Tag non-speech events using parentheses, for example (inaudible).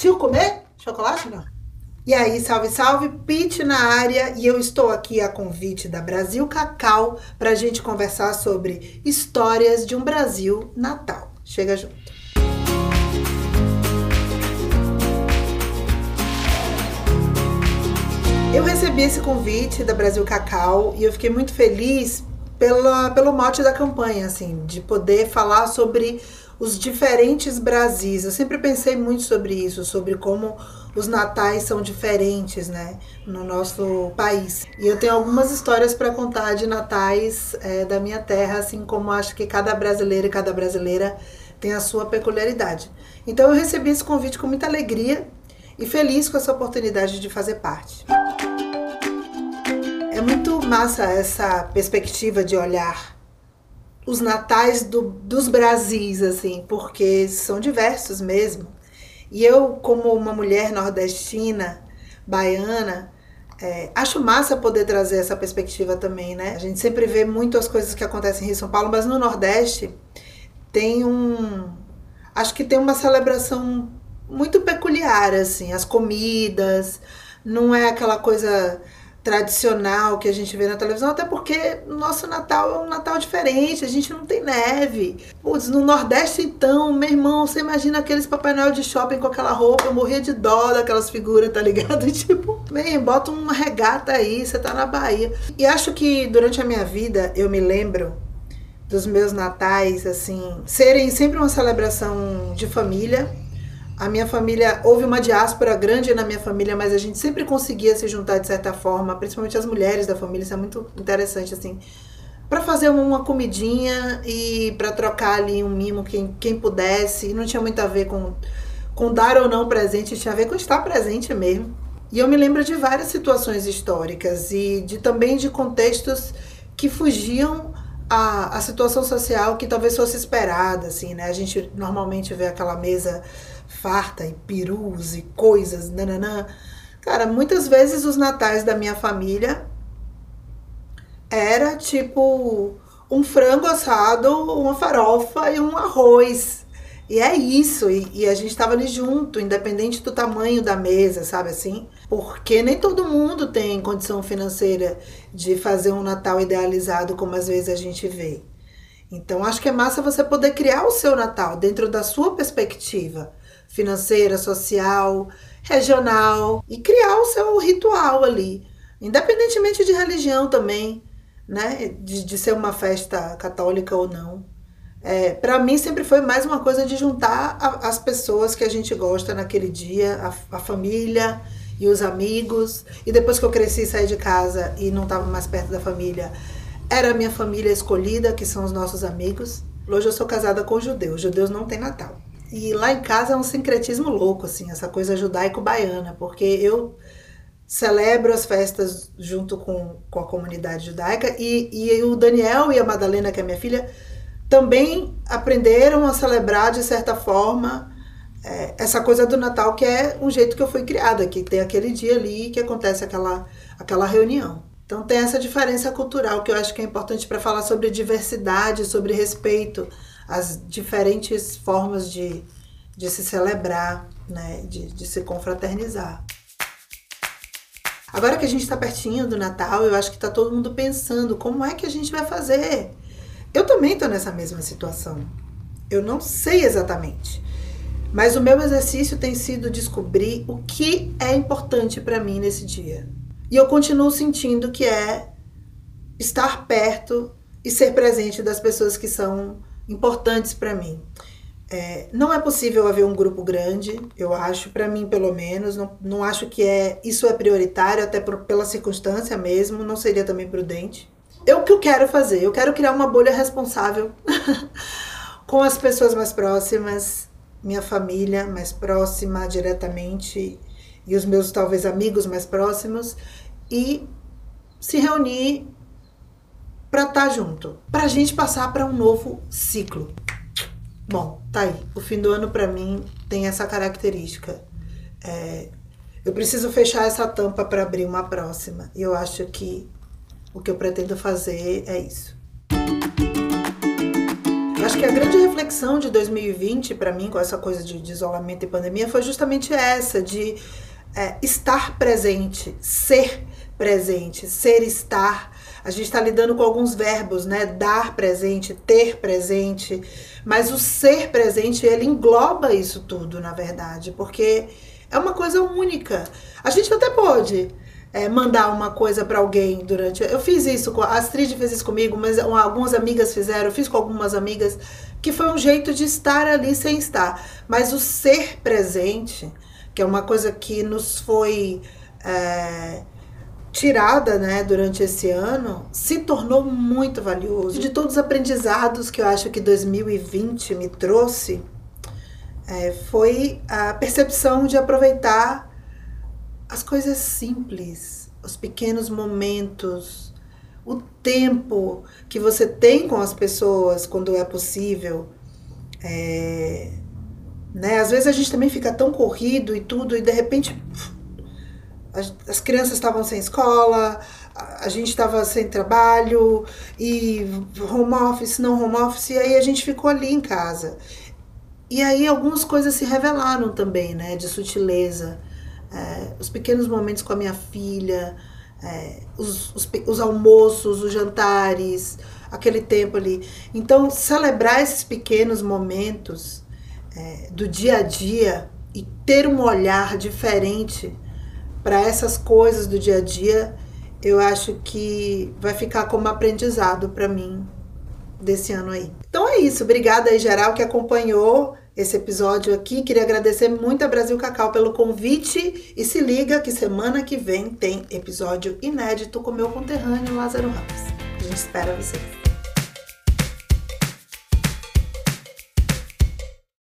Partiu comer chocolate não? E aí, salve, salve, Pete na área e eu estou aqui a convite da Brasil Cacau para a gente conversar sobre histórias de um Brasil natal. Chega junto. Eu recebi esse convite da Brasil Cacau e eu fiquei muito feliz pela, pelo mote da campanha, assim, de poder falar sobre os diferentes Brasis. Eu sempre pensei muito sobre isso, sobre como os natais são diferentes, né, no nosso país. E eu tenho algumas histórias para contar de natais é, da minha terra, assim como acho que cada brasileiro e cada brasileira tem a sua peculiaridade. Então eu recebi esse convite com muita alegria e feliz com essa oportunidade de fazer parte. É muito massa essa perspectiva de olhar os natais do, dos Brasis, assim, porque são diversos mesmo. E eu, como uma mulher nordestina, baiana, é, acho massa poder trazer essa perspectiva também, né? A gente sempre vê muito as coisas que acontecem em Rio São Paulo, mas no Nordeste tem um. Acho que tem uma celebração muito peculiar, assim, as comidas, não é aquela coisa tradicional que a gente vê na televisão, até porque nosso Natal é um Natal diferente, a gente não tem neve. Putz, no Nordeste então, meu irmão, você imagina aqueles Papai Noel de shopping com aquela roupa, eu morria de dó daquelas figuras, tá ligado? (laughs) Tipo, bem, bota uma regata aí, você tá na Bahia. E acho que durante a minha vida eu me lembro dos meus natais, assim, serem sempre uma celebração de família, a minha família, houve uma diáspora grande na minha família, mas a gente sempre conseguia se juntar de certa forma, principalmente as mulheres da família, isso é muito interessante, assim, para fazer uma comidinha e para trocar ali um mimo, quem, quem pudesse, e não tinha muito a ver com, com dar ou não presente, tinha a ver com estar presente mesmo. E eu me lembro de várias situações históricas e de também de contextos que fugiam a, a situação social que talvez fosse esperada, assim, né? A gente normalmente vê aquela mesa farta e perus e coisas, nananã. Cara, muitas vezes os natais da minha família era tipo um frango assado, uma farofa e um arroz. E é isso, e, e a gente estava ali junto, independente do tamanho da mesa, sabe assim? Porque nem todo mundo tem condição financeira de fazer um Natal idealizado como às vezes a gente vê. Então acho que é massa você poder criar o seu Natal dentro da sua perspectiva financeira, social, regional e criar o seu ritual ali, independentemente de religião também, né? De, de ser uma festa católica ou não. É, para mim sempre foi mais uma coisa de juntar a, as pessoas que a gente gosta naquele dia, a, a, família e os amigos. E depois que eu cresci, saí de casa e não estava mais perto da família, era a minha família escolhida, que são os nossos amigos. Hoje eu sou casada com judeus. Judeus não tem Natal. E lá em casa é um sincretismo louco, assim, essa coisa judaico-baiana, porque eu celebro as festas junto com, com a comunidade judaica e, e o Daniel e a Madalena, que é minha filha, também aprenderam a celebrar de certa forma é, essa coisa do Natal, que é um jeito que eu fui criada, que tem aquele dia ali que acontece aquela, aquela reunião. Então tem essa diferença cultural que eu acho que é importante para falar sobre diversidade, sobre respeito as diferentes formas de, de se celebrar, né, de, de se confraternizar. Agora que a gente está pertinho do Natal, eu acho que está todo mundo pensando como é que a gente vai fazer. Eu também estou nessa mesma situação. Eu não sei exatamente. Mas o meu exercício tem sido descobrir o que é importante para mim nesse dia. E eu continuo sentindo que é estar perto e ser presente das pessoas que são importantes para mim. É, não é possível haver um grupo grande, eu acho, para mim pelo menos. Não, não acho que é isso é prioritário, até por, pela circunstância mesmo, não seria também prudente. Eu o que eu quero fazer? Eu quero criar uma bolha responsável (laughs) com as pessoas mais próximas, minha família mais próxima diretamente e os meus talvez amigos mais próximos e se reunir para estar tá junto, para a gente passar para um novo ciclo. Bom, tá aí. O fim do ano para mim tem essa característica. É, eu preciso fechar essa tampa para abrir uma próxima. E eu acho que o que eu pretendo fazer é isso. Acho que a grande reflexão de 2020 para mim, com essa coisa de, de, isolamento e pandemia, foi justamente essa, de é, estar presente, ser presente, ser estar. A gente está lidando com alguns verbos, né? Dar presente, ter presente, mas o ser presente ele engloba isso tudo, na verdade, porque é uma coisa única. A gente até pode é, mandar uma coisa para alguém durante. Eu fiz isso, a Astrid fez isso comigo, mas algumas amigas fizeram, eu fiz com algumas amigas, que foi um jeito de estar ali sem estar. Mas o ser presente, que é uma coisa que nos foi. É, tirada né, durante esse ano se tornou muito valioso. De todos os aprendizados que eu acho que 2020 me trouxe, é, foi a percepção de aproveitar as coisas simples, os pequenos momentos, o tempo que você tem com as pessoas quando é possível. É, né? Às vezes a gente também fica tão corrido e tudo, e de repente as, as crianças estavam sem escola, a, a gente estava sem trabalho, e home office, não home office, e aí a gente ficou ali em casa. E aí algumas coisas se revelaram também, né, de sutileza. É, os pequenos momentos com a minha filha, é, os, os, os, almoços, os jantares, aquele tempo ali. Então, celebrar esses pequenos momentos é, do dia a dia e ter um olhar diferente para essas coisas do dia a dia, eu acho que vai ficar como aprendizado para mim desse ano aí. Então é isso, obrigada aí geral que acompanhou esse episódio aqui. Queria agradecer muito a Brasil Cacau pelo convite e se liga que semana que vem tem episódio inédito com meu conterrâneo Lázaro Ramos. A gente espera vocês.